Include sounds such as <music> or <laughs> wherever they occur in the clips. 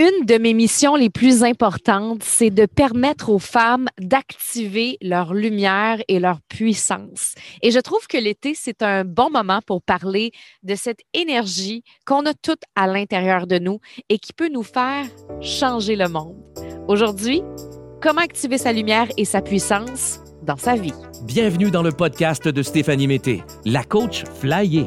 Une de mes missions les plus importantes, c'est de permettre aux femmes d'activer leur lumière et leur puissance. Et je trouve que l'été, c'est un bon moment pour parler de cette énergie qu'on a toute à l'intérieur de nous et qui peut nous faire changer le monde. Aujourd'hui, comment activer sa lumière et sa puissance dans sa vie? Bienvenue dans le podcast de Stéphanie Mété, la coach flyée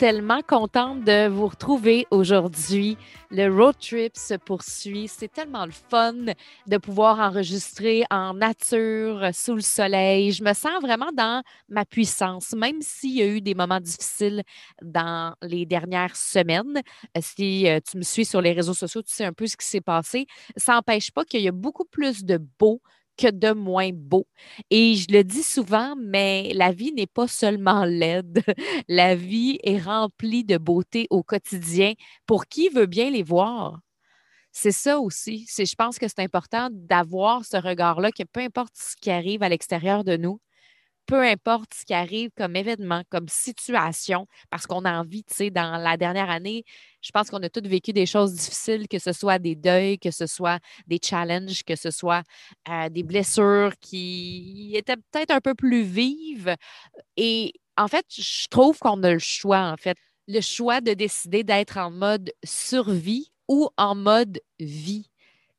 Tellement contente de vous retrouver aujourd'hui. Le road trip se poursuit. C'est tellement le fun de pouvoir enregistrer en nature, sous le soleil. Je me sens vraiment dans ma puissance, même s'il y a eu des moments difficiles dans les dernières semaines. Si euh, tu me suis sur les réseaux sociaux, tu sais un peu ce qui s'est passé. Ça n'empêche pas qu'il y a beaucoup plus de beau que de moins beau. Et je le dis souvent, mais la vie n'est pas seulement laide. <laughs> La vie est remplie de beauté au quotidien pour qui veut bien les voir? C'est ça aussi. Je pense que c'est important d'avoir ce regard-là, que peu importe ce qui arrive à l'extérieur de nous, peu importe ce qui arrive comme événement, comme situation, parce qu'on a envie, tu sais, dans la dernière année, je pense qu'on a tous vécu des choses difficiles, que ce soit des deuils, que ce soit des challenges, que ce soit euh, des blessures qui étaient peut-être un peu plus vives. Et en fait, je trouve qu'on a le choix, en fait, le choix de décider d'être en mode survie ou en mode vie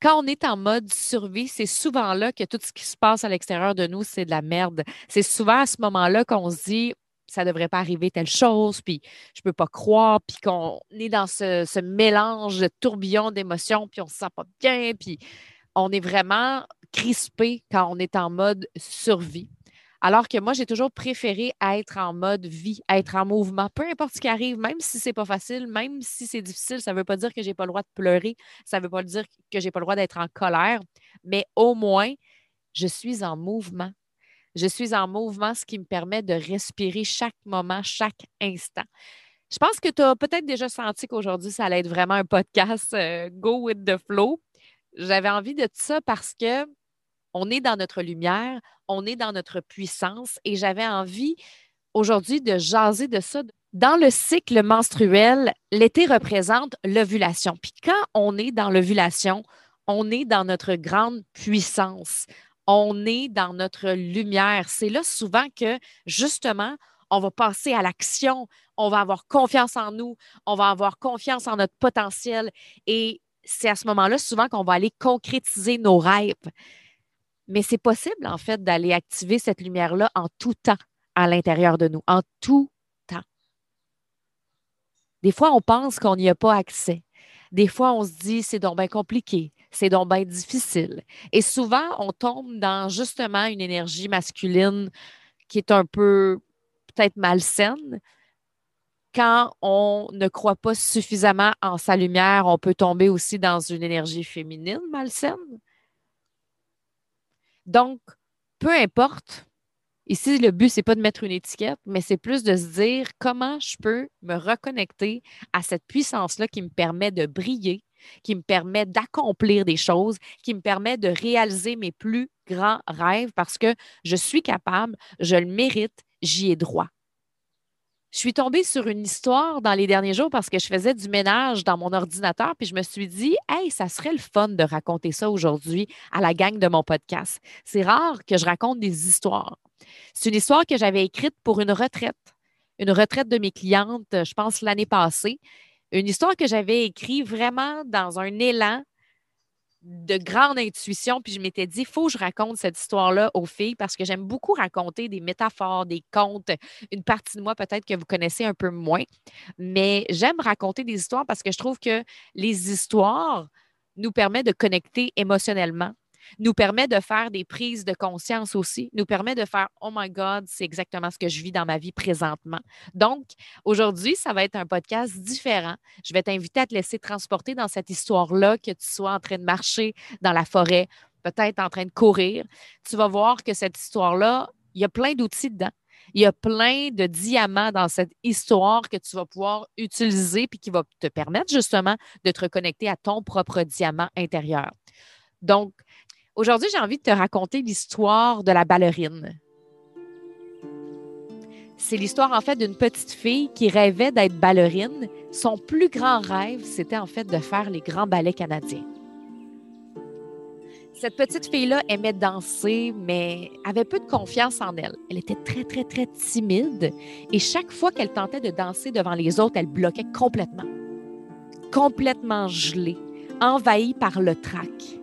quand on est en mode survie, c'est souvent là que tout ce qui se passe à l'extérieur de nous, c'est de la merde. C'est souvent à ce moment-là qu'on se dit ça ne devrait pas arriver telle chose, puis je ne peux pas croire, puis qu'on est dans ce, mélange tourbillon d'émotions, puis on ne se sent pas bien, puis on est vraiment crispé quand on est en mode survie. Alors que moi, j'ai toujours préféré être en mode vie, être en mouvement, peu importe ce qui arrive, même si c'est pas facile, même si c'est difficile, ça ne veut pas dire que j'ai pas le droit de pleurer, ça ne veut pas dire que j'ai pas le droit d'être en colère, mais au moins, je suis en mouvement. Je suis en mouvement, ce qui me permet de respirer chaque moment, chaque instant. Je pense que tu as peut-être déjà senti qu'aujourd'hui, ça allait être vraiment un podcast euh, Go with the flow. J'avais envie de ça parce que on est dans notre lumière, on est dans notre puissance et j'avais envie aujourd'hui de jaser de ça. Dans le cycle menstruel, l'été représente l'ovulation. Puis quand on est dans l'ovulation, on est dans notre grande puissance. On est dans notre lumière. C'est là souvent que, justement, on va passer à l'action, on va avoir confiance en nous, on va avoir confiance en notre potentiel. Et c'est à ce moment-là souvent qu'on va aller concrétiser nos rêves. Mais c'est possible, en fait, d'aller activer cette lumière-là en tout temps à l'intérieur de nous, en tout temps. Des fois, on pense qu'on n'y a pas accès. Des fois, on se dit, c'est donc bien compliqué, c'est donc bien difficile. Et souvent, on tombe dans justement une énergie masculine qui est un peu peut-être malsaine. Quand on ne croit pas suffisamment en sa lumière, on peut tomber aussi dans une énergie féminine malsaine. Donc, peu importe, ici, le but, c'est pas de mettre une étiquette, mais c'est plus de se dire comment je peux me reconnecter à cette puissance-là qui me permet de briller, qui me permet d'accomplir des choses, qui me permet de réaliser mes plus grands rêves parce que je suis capable, je le mérite, j'y ai droit. Je suis tombée sur une histoire dans les derniers jours parce que je faisais du ménage dans mon ordinateur, puis je me suis dit, hey, ça serait le fun de raconter ça aujourd'hui à la gang de mon podcast. C'est rare que je raconte des histoires. C'est une histoire que j'avais écrite pour une retraite, une retraite de mes clientes, je pense l'année passée. Une histoire que j'avais écrite vraiment dans un élan de grande intuition, puis je m'étais dit, il faut que je raconte cette histoire-là aux filles parce que j'aime beaucoup raconter des métaphores, des contes, une partie de moi peut-être que vous connaissez un peu moins, mais j'aime raconter des histoires parce que je trouve que les histoires nous permettent de connecter émotionnellement nous permet de faire des prises de conscience aussi, nous permet de faire Oh my God, c'est exactement ce que je vis dans ma vie présentement. Donc, aujourd'hui, ça va être un podcast différent. Je vais t'inviter à te laisser transporter dans cette histoire-là, que tu sois en train de marcher dans la forêt, peut-être en train de courir, tu vas voir que cette histoire-là, il y a plein d'outils dedans. Il y a plein de diamants dans cette histoire que tu vas pouvoir utiliser puis qui va te permettre justement de te reconnecter à ton propre diamant intérieur. Donc, aujourd'hui, j'ai envie de te raconter l'histoire de la ballerine. C'est l'histoire en fait d'une petite fille qui rêvait d'être ballerine. Son plus grand rêve, c'était en fait de faire les grands ballets canadiens. Cette petite fille-là aimait danser, mais avait peu de confiance en elle. Elle était très, très, très timide et chaque fois qu'elle tentait de danser devant les autres, elle bloquait complètement. Complètement gelée, envahie par le trac.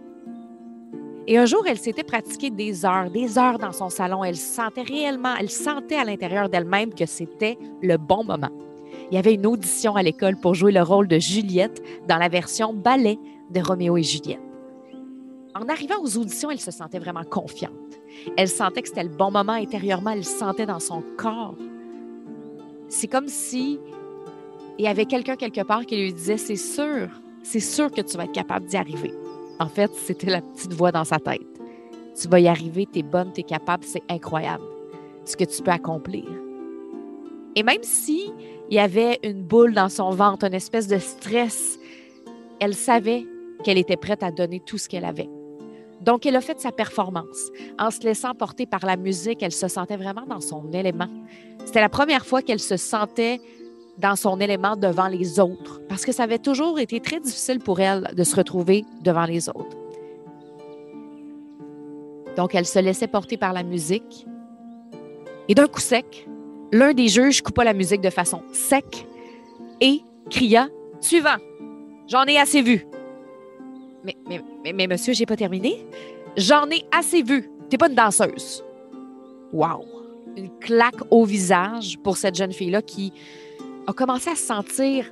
Et un jour, elle s'était pratiquée des heures, des heures dans son salon. Elle sentait réellement, elle sentait à l'intérieur d'elle-même que c'était le bon moment. Il y avait une audition à l'école pour jouer le rôle de Juliette dans la version ballet de Roméo et Juliette en arrivant aux auditions, elle se sentait vraiment confiante. Elle sentait que c'était le bon moment intérieurement, elle le sentait dans son corps. C'est comme si il y avait quelqu'un quelque part qui lui disait C'est sûr, c'est sûr que tu vas être capable d'y arriver. En fait, c'était la petite voix dans sa tête. Tu vas y arriver, tu es bonne, tu es capable, c'est incroyable ce que tu peux accomplir. Et même si il y avait une boule dans son ventre, une espèce de stress, elle savait qu'elle était prête à donner tout ce qu'elle avait. Donc, elle a fait sa performance. En se laissant porter par la musique, elle se sentait vraiment dans son élément. C'était la première fois qu'elle se sentait dans son élément devant les autres, parce que ça avait toujours été très difficile pour elle de se retrouver devant les autres. Donc, elle se laissait porter par la musique. Et d'un coup sec, l'un des juges coupa la musique de façon sec et cria Suivant, j'en ai assez vu. Mais, mais, mais, mais monsieur, j'ai pas terminé. J'en ai assez vu. T'es pas une danseuse. Wow! Une claque au visage pour cette jeune fille-là qui a commencé à se sentir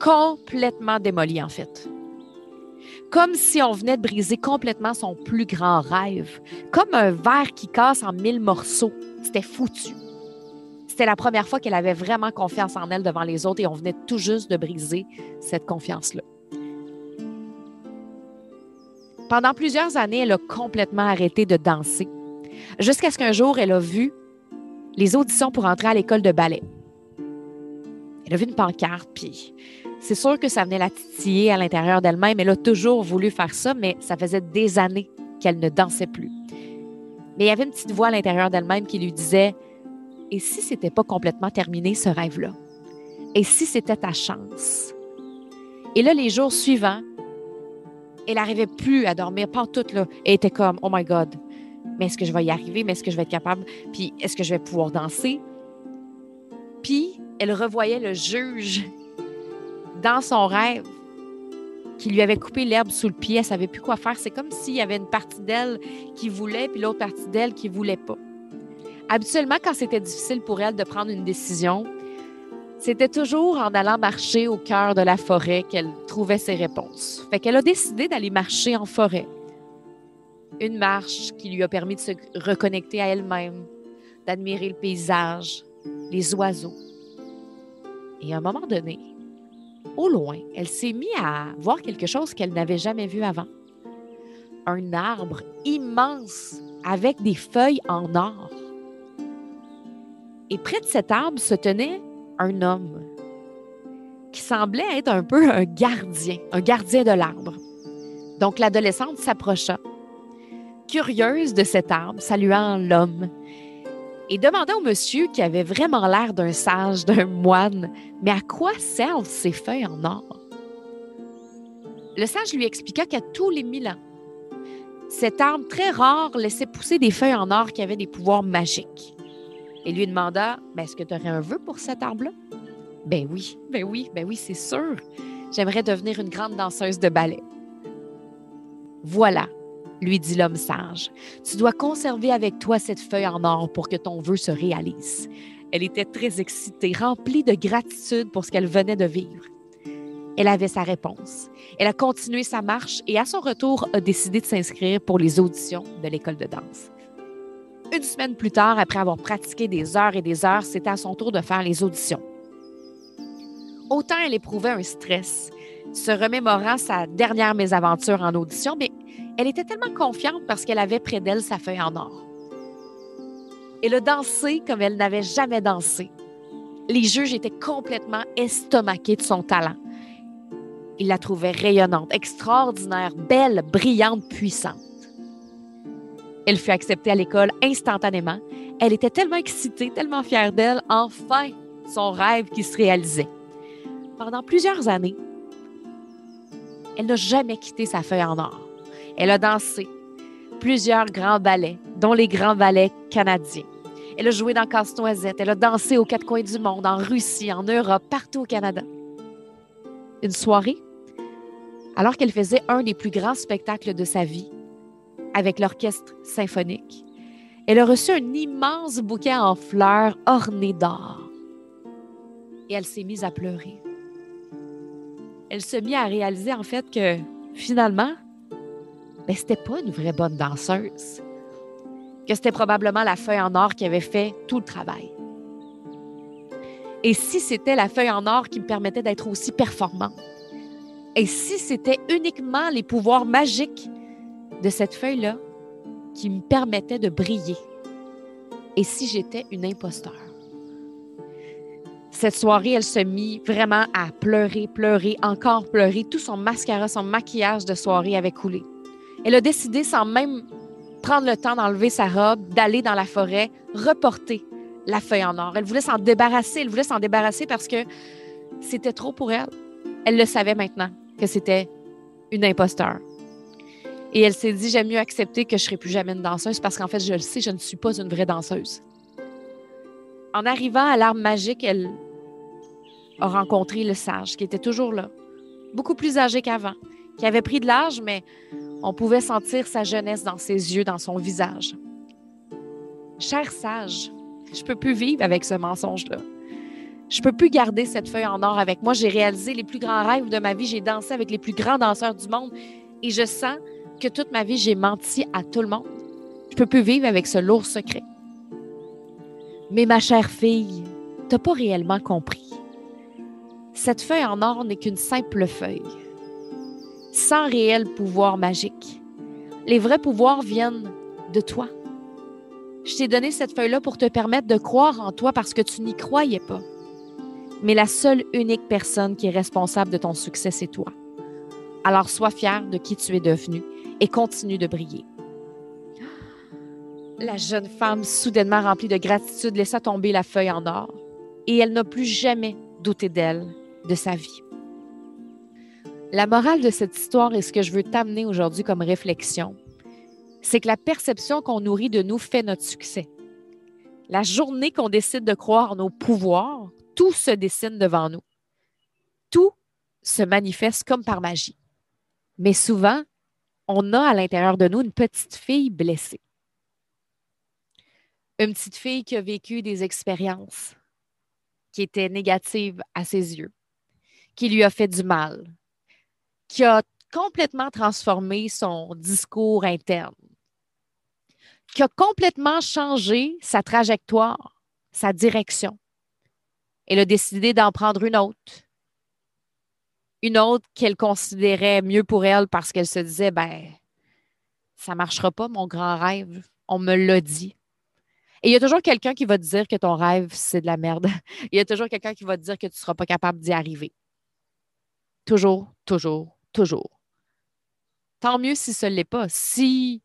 complètement démolie, en fait. Comme si on venait de briser complètement son plus grand rêve. Comme un verre qui casse en mille morceaux. C'était foutu. C'était la première fois qu'elle avait vraiment confiance en elle devant les autres et on venait tout juste de briser cette confiance-là. Pendant plusieurs années, elle a complètement arrêté de danser, jusqu'à ce qu'un jour, elle a vu les auditions pour entrer à l'école de ballet. Elle a vu une pancarte, puis c'est sûr que ça venait la titiller à l'intérieur d'elle-même. Elle a toujours voulu faire ça, mais ça faisait des années qu'elle ne dansait plus. Mais il y avait une petite voix à l'intérieur d'elle-même qui lui disait Et si c'était pas complètement terminé ce rêve-là? Et si c'était ta chance Et là, les jours suivants, elle n'arrivait plus à dormir, pas toute là. Elle était comme, oh my God, mais est-ce que je vais y arriver? Mais est-ce que je vais être capable? Puis est-ce que je vais pouvoir danser? Puis elle revoyait le juge dans son rêve qui lui avait coupé l'herbe sous le pied. Elle savait plus quoi faire. C'est comme s'il y avait une partie d'elle qui voulait, puis l'autre partie d'elle qui voulait pas. Habituellement, quand c'était difficile pour elle de prendre une décision, c'était toujours en allant marcher au cœur de la forêt qu'elle trouvait ses réponses. Fait qu'elle a décidé d'aller marcher en forêt. Une marche qui lui a permis de se reconnecter à elle-même, d'admirer le paysage, les oiseaux. Et à un moment donné, au loin, elle s'est mise à voir quelque chose qu'elle n'avait jamais vu avant. Un arbre immense avec des feuilles en or. Et près de cet arbre se tenait un homme qui semblait être un peu un gardien, un gardien de l'arbre. Donc l'adolescente s'approcha, curieuse de cet arbre, saluant l'homme et demanda au monsieur qui avait vraiment l'air d'un sage, d'un moine, mais à quoi servent ces feuilles en or? Le sage lui expliqua qu'à tous les mille ans, cet arbre très rare laissait pousser des feuilles en or qui avaient des pouvoirs magiques et lui demanda Est-ce que tu aurais un vœu pour cet arbre-là Ben oui, ben oui, ben oui, c'est sûr. J'aimerais devenir une grande danseuse de ballet. Voilà, lui dit l'homme sage. Tu dois conserver avec toi cette feuille en or pour que ton vœu se réalise. Elle était très excitée, remplie de gratitude pour ce qu'elle venait de vivre. Elle avait sa réponse. Elle a continué sa marche et à son retour a décidé de s'inscrire pour les auditions de l'école de danse. Une semaine plus tard, après avoir pratiqué des heures et des heures, c'était à son tour de faire les auditions. Autant elle éprouvait un stress, se remémorant sa dernière mésaventure en audition, mais elle était tellement confiante parce qu'elle avait près d'elle sa feuille en or. Elle a dansé comme elle n'avait jamais dansé. Les juges étaient complètement estomaqués de son talent. Ils la trouvaient rayonnante, extraordinaire, belle, brillante, puissante. Elle fut acceptée à l'école instantanément. Elle était tellement excitée, tellement fière d'elle, enfin son rêve qui se réalisait. Pendant plusieurs années, elle n'a jamais quitté sa feuille en or. Elle a dansé plusieurs grands ballets, dont les grands ballets canadiens. Elle a joué dans Casse-Noisette. Elle a dansé aux quatre coins du monde, en Russie, en Europe, partout au Canada. Une soirée, alors qu'elle faisait un des plus grands spectacles de sa vie avec l'orchestre symphonique, elle a reçu un immense bouquet en fleurs orné d'or. Et elle s'est mise à pleurer. Elle se mit à réaliser en fait que finalement, ben, c'était pas une vraie bonne danseuse. Que c'était probablement la feuille en or qui avait fait tout le travail. Et si c'était la feuille en or qui me permettait d'être aussi performante? Et si c'était uniquement les pouvoirs magiques de cette feuille-là qui me permettaient de briller? Et si j'étais une imposteur? Cette soirée, elle se mit vraiment à pleurer, pleurer, encore pleurer. Tout son mascara, son maquillage de soirée avait coulé. Elle a décidé, sans même prendre le temps d'enlever sa robe, d'aller dans la forêt, reporter la feuille en or. Elle voulait s'en débarrasser. Elle voulait s'en débarrasser parce que c'était trop pour elle. Elle le savait maintenant que c'était une imposteur. Et elle s'est dit, j'aime mieux accepter que je ne serai plus jamais une danseuse parce qu'en fait, je le sais, je ne suis pas une vraie danseuse. En arrivant à l'arbre magique, elle a rencontré le sage qui était toujours là, beaucoup plus âgé qu'avant, qui avait pris de l'âge, mais on pouvait sentir sa jeunesse dans ses yeux, dans son visage. Cher sage, je peux plus vivre avec ce mensonge-là. Je peux plus garder cette feuille en or avec moi. J'ai réalisé les plus grands rêves de ma vie. J'ai dansé avec les plus grands danseurs du monde. Et je sens que toute ma vie, j'ai menti à tout le monde. Je peux plus vivre avec ce lourd secret. Mais ma chère fille, t'as pas réellement compris. Cette feuille en or n'est qu'une simple feuille sans réel pouvoir magique. Les vrais pouvoirs viennent de toi. Je t'ai donné cette feuille-là pour te permettre de croire en toi parce que tu n'y croyais pas. Mais la seule unique personne qui est responsable de ton succès, c'est toi. Alors sois fier de qui tu es devenu et continue de briller. La jeune femme, soudainement remplie de gratitude, laissa tomber la feuille en or et elle n'a plus jamais douté d'elle, de sa vie. La morale de cette histoire et ce que je veux t'amener aujourd'hui comme réflexion, c'est que la perception qu'on nourrit de nous fait notre succès. La journée qu'on décide de croire en nos pouvoirs, tout se dessine devant nous. Tout se manifeste comme par magie. Mais souvent, on a à l'intérieur de nous une petite fille blessée. Une petite fille qui a vécu des expériences qui étaient négatives à ses yeux, qui lui a fait du mal, qui a complètement transformé son discours interne, qui a complètement changé sa trajectoire, sa direction. Elle a décidé d'en prendre une autre. Une autre qu'elle considérait mieux pour elle parce qu'elle se disait, ben, ça ne marchera pas, mon grand rêve. On me l'a dit. Et il y a toujours quelqu'un qui va te dire que ton rêve, c'est de la merde. <laughs> Il y a toujours quelqu'un qui va te dire que tu ne seras pas capable d'y arriver. Toujours, toujours, toujours. Tant mieux si ce ne l'est pas. Si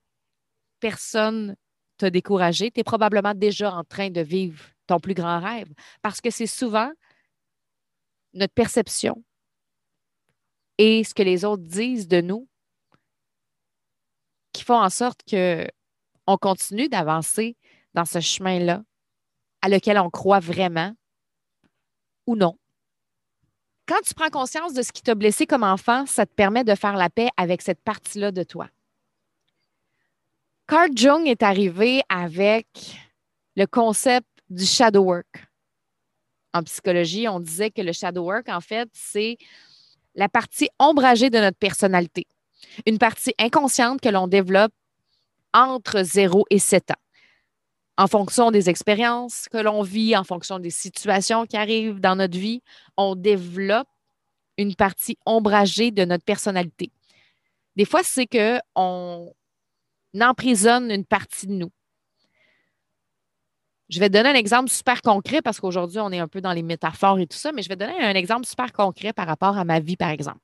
personne t'a découragé, tu es probablement déjà en train de vivre ton plus grand rêve. Parce que c'est souvent notre perception et ce que les autres disent de nous qui font en sorte qu'on continue d'avancer dans ce chemin-là à lequel on croit vraiment ou non quand tu prends conscience de ce qui t'a blessé comme enfant, ça te permet de faire la paix avec cette partie-là de toi. Carl Jung est arrivé avec le concept du shadow work. En psychologie, on disait que le shadow work, en fait, c'est la partie ombragée de notre personnalité. Une partie inconsciente que l'on développe entre 0 et 7 ans en fonction des expériences que l'on vit, en fonction des situations qui arrivent dans notre vie, on développe une partie ombragée de notre personnalité. Des fois, c'est qu'on emprisonne une partie de nous. Je vais donner un exemple super concret parce qu'aujourd'hui, on est un peu dans les métaphores et tout ça, mais je vais donner un exemple super concret par rapport à ma vie, par exemple.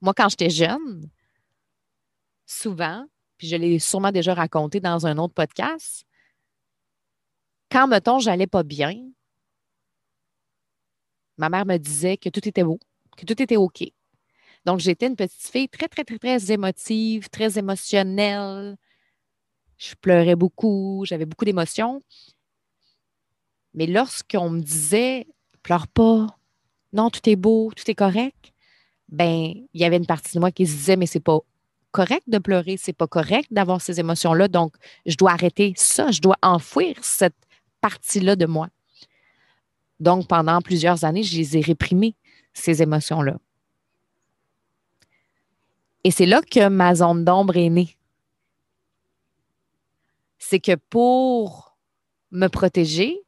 Moi, quand j'étais jeune, souvent, puis je l'ai sûrement déjà raconté dans un autre podcast, quand, mettons, j'allais pas bien, ma mère me disait que tout était beau, que tout était OK. Donc, j'étais une petite fille très, très, très, très émotive, très émotionnelle. Je pleurais beaucoup, j'avais beaucoup d'émotions. Mais lorsqu'on me disait, pleure pas, non, tout est beau, tout est correct, ben, il y avait une partie de moi qui se disait, mais c'est pas correct de pleurer, c'est pas correct d'avoir ces émotions-là. Donc, je dois arrêter ça, je dois enfouir cette partie-là de moi. Donc, pendant plusieurs années, je les ai réprimées, ces émotions-là. Et c'est là que ma zone d'ombre est née. C'est que pour me protéger,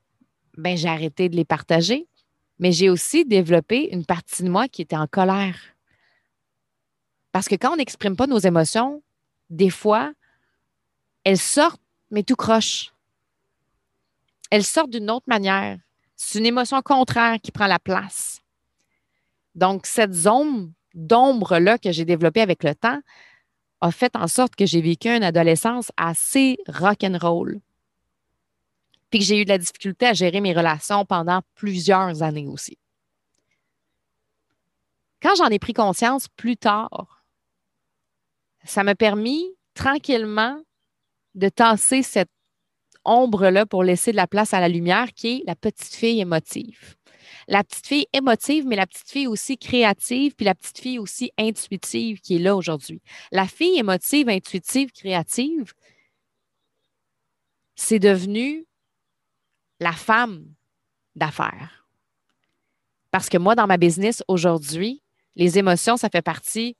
ben, j'ai arrêté de les partager, mais j'ai aussi développé une partie de moi qui était en colère. Parce que quand on n'exprime pas nos émotions, des fois, elles sortent, mais tout croche. Elles sortent d'une autre manière. C'est une émotion contraire qui prend la place. Donc, cette zone d'ombre-là que j'ai développée avec le temps a fait en sorte que j'ai vécu une adolescence assez rock'n'roll. Puis que j'ai eu de la difficulté à gérer mes relations pendant plusieurs années aussi. Quand j'en ai pris conscience plus tard, ça m'a permis tranquillement de tasser cette ombre-là pour laisser de la place à la lumière, qui est la petite fille émotive. La petite fille émotive, mais la petite fille aussi créative, puis la petite fille aussi intuitive qui est là aujourd'hui. La fille émotive, intuitive, créative, c'est devenu la femme d'affaires. Parce que moi, dans ma business aujourd'hui, les émotions, ça fait partie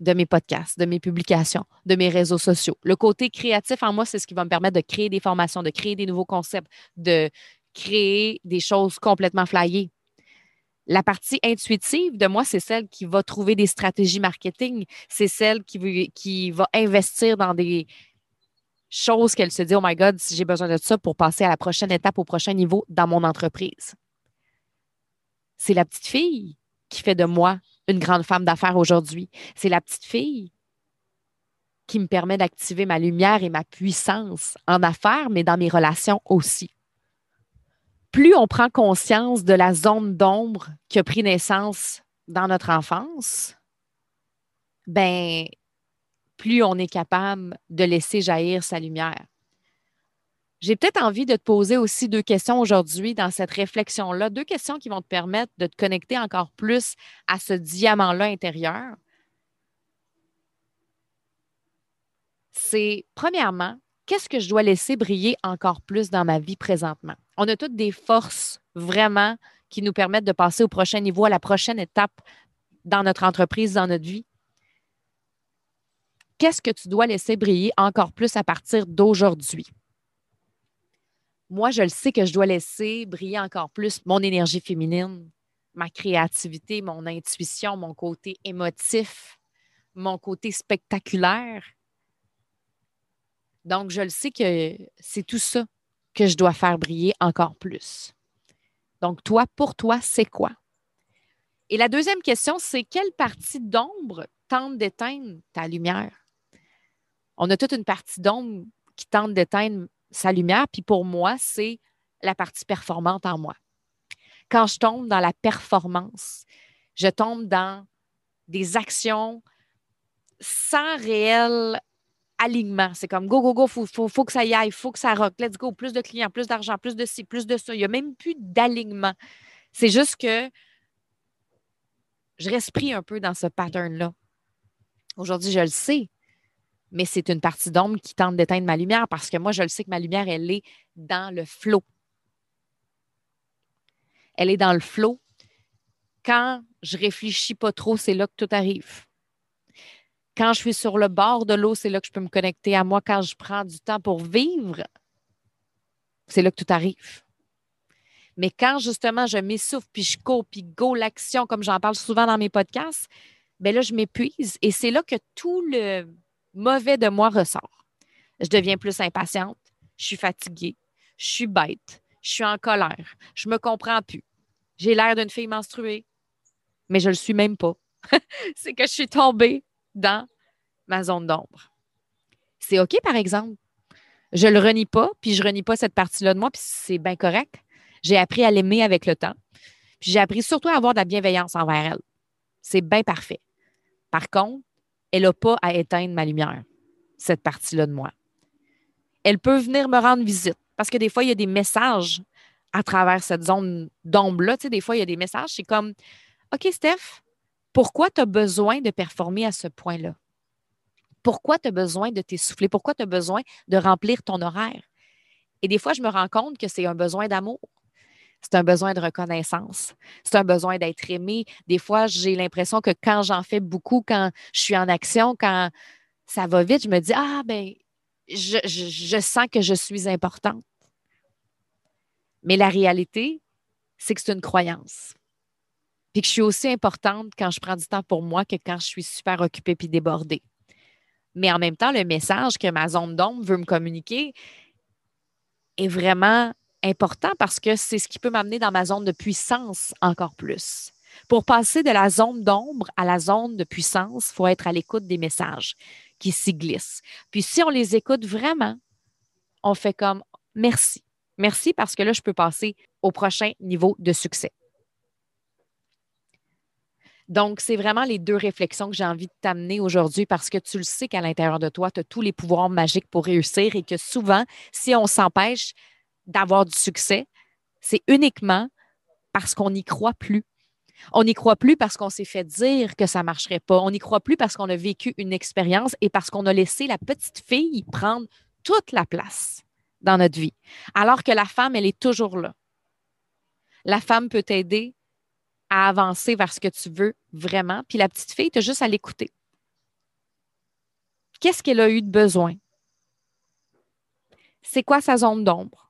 de mes podcasts, de mes publications, de mes réseaux sociaux. Le côté créatif en moi, c'est ce qui va me permettre de créer des formations, de créer des nouveaux concepts, de créer des choses complètement flyées. La partie intuitive de moi, c'est celle qui va trouver des stratégies marketing, c'est celle qui, va investir dans des choses qu'elle se dit, oh my God, j'ai besoin de ça pour passer à la prochaine étape, au prochain niveau dans mon entreprise. C'est la petite fille qui fait de moi une grande femme d'affaires aujourd'hui. C'est la petite fille qui me permet d'activer ma lumière et ma puissance en affaires, mais dans mes relations aussi. Plus on prend conscience de la zone d'ombre qui a pris naissance dans notre enfance, ben, plus on est capable de laisser jaillir sa lumière. J'ai peut-être envie de te poser aussi deux questions aujourd'hui dans cette réflexion-là, deux questions qui vont te permettre de te connecter encore plus à ce diamant-là intérieur. C'est premièrement, qu'est-ce que je dois laisser briller encore plus dans ma vie présentement? On a toutes des forces vraiment qui nous permettent de passer au prochain niveau, à la prochaine étape dans notre entreprise, dans notre vie. Qu'est-ce que tu dois laisser briller encore plus à partir d'aujourd'hui? Moi, je le sais que je dois laisser briller encore plus mon énergie féminine, ma créativité, mon intuition, mon côté émotif, mon côté spectaculaire. Donc, je le sais que c'est tout ça que je dois faire briller encore plus. Donc, toi, pour toi, c'est quoi? Et la deuxième question, c'est quelle partie d'ombre tente d'éteindre ta lumière? On a toute une partie d'ombre qui tente d'éteindre sa lumière. Puis pour moi, c'est la partie performante en moi. Quand je tombe dans la performance, je tombe dans des actions sans réel alignement. C'est comme go, go, go, faut, faut, faut que ça y aille, faut que ça rock, let's go, plus de clients, plus d'argent, plus de ci, plus de ça. Il n'y a même plus d'alignement. C'est juste que je respire un peu dans ce pattern-là. Aujourd'hui, je le sais mais c'est une partie d'ombre qui tente d'éteindre ma lumière parce que moi, je le sais que ma lumière, elle est dans le flot. Elle est dans le flot. Quand je réfléchis pas trop, c'est là que tout arrive. Quand je suis sur le bord de l'eau, c'est là que je peux me connecter à moi. Quand je prends du temps pour vivre, c'est là que tout arrive. Mais quand justement je m'essouffle, puis je cours, puis go l'action, comme j'en parle souvent dans mes podcasts, bien là, je m'épuise et c'est là que tout le mauvais de moi ressort. Je deviens plus impatiente, je suis fatiguée, je suis bête, je suis en colère, je me comprends plus. J'ai l'air d'une fille menstruée, mais je ne le suis même pas. <laughs> c'est que je suis tombée dans ma zone d'ombre. C'est OK, par exemple. Je ne le renie pas, puis je ne renie pas cette partie-là de moi, puis c'est bien correct. J'ai appris à l'aimer avec le temps. Puis j'ai appris surtout à avoir de la bienveillance envers elle. C'est bien parfait. Par contre, elle n'a pas à éteindre ma lumière, cette partie-là de moi. Elle peut venir me rendre visite parce que des fois, il y a des messages à travers cette zone d'ombre-là. Des fois, il y a des messages, c'est comme OK, Steph, pourquoi tu as besoin de performer à ce point-là? Pourquoi tu as besoin de t'essouffler? Pourquoi tu as besoin de remplir ton horaire? Et des fois, je me rends compte que c'est un besoin d'amour. C'est un besoin de reconnaissance. C'est un besoin d'être aimé. Des fois, j'ai l'impression que quand j'en fais beaucoup, quand je suis en action, quand ça va vite, je me dis Ah, ben, je, je sens que je suis importante. Mais la réalité, c'est que c'est une croyance. Puis que je suis aussi importante quand je prends du temps pour moi que quand je suis super occupée puis débordée. Mais en même temps, le message que ma zone d'ombre veut me communiquer est vraiment important parce que c'est ce qui peut m'amener dans ma zone de puissance encore plus. Pour passer de la zone d'ombre à la zone de puissance, il faut être à l'écoute des messages qui s'y glissent. Puis si on les écoute vraiment, on fait comme merci. Merci parce que là, je peux passer au prochain niveau de succès. Donc, c'est vraiment les deux réflexions que j'ai envie de t'amener aujourd'hui parce que tu le sais qu'à l'intérieur de toi, tu as tous les pouvoirs magiques pour réussir et que souvent, si on s'empêche d'avoir du succès, c'est uniquement parce qu'on n'y croit plus. On n'y croit plus parce qu'on s'est fait dire que ça ne marcherait pas. On n'y croit plus parce qu'on a vécu une expérience et parce qu'on a laissé la petite fille prendre toute la place dans notre vie. Alors que la femme, elle est toujours là. La femme peut t'aider à avancer vers ce que tu veux vraiment. Puis la petite fille, tu as juste à l'écouter. Qu'est-ce qu'elle a eu de besoin? C'est quoi sa zone d'ombre?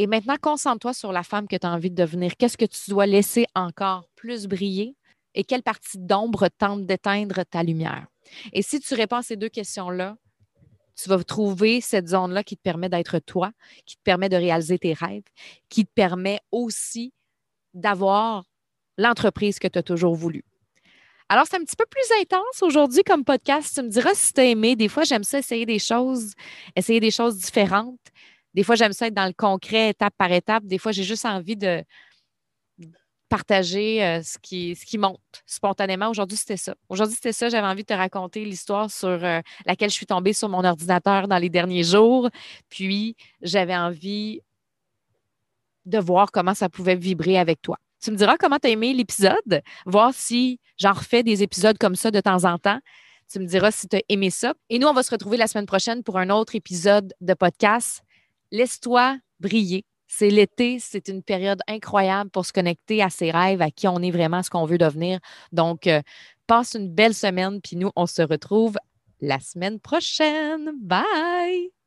Et maintenant, concentre-toi sur la femme que tu as envie de devenir. Qu'est-ce que tu dois laisser encore plus briller et quelle partie d'ombre tente d'éteindre ta lumière? Et si tu réponds à ces deux questions-là, tu vas trouver cette zone-là qui te permet d'être toi, qui te permet de réaliser tes rêves, qui te permet aussi d'avoir l'entreprise que tu as toujours voulu. Alors, c'est un petit peu plus intense aujourd'hui comme podcast. Tu me diras si tu as aimé. Des fois, j'aime ça essayer des choses, essayer des choses différentes. Des fois, j'aime ça être dans le concret, étape par étape. Des fois, j'ai juste envie de partager euh, ce, qui, ce qui monte spontanément. Aujourd'hui, c'était ça. Aujourd'hui, c'était ça. J'avais envie de te raconter l'histoire sur euh, laquelle je suis tombée sur mon ordinateur dans les derniers jours. Puis, j'avais envie de voir comment ça pouvait vibrer avec toi. Tu me diras comment tu as aimé l'épisode, voir si j'en refais des épisodes comme ça de temps en temps. Tu me diras si tu as aimé ça. Et nous, on va se retrouver la semaine prochaine pour un autre épisode de podcast laisse-toi briller. C'est l'été, c'est une période incroyable pour se connecter à ses rêves, à qui on est vraiment, ce qu'on veut devenir. Donc, euh, passe une belle semaine, puis nous, on se retrouve la semaine prochaine. Bye!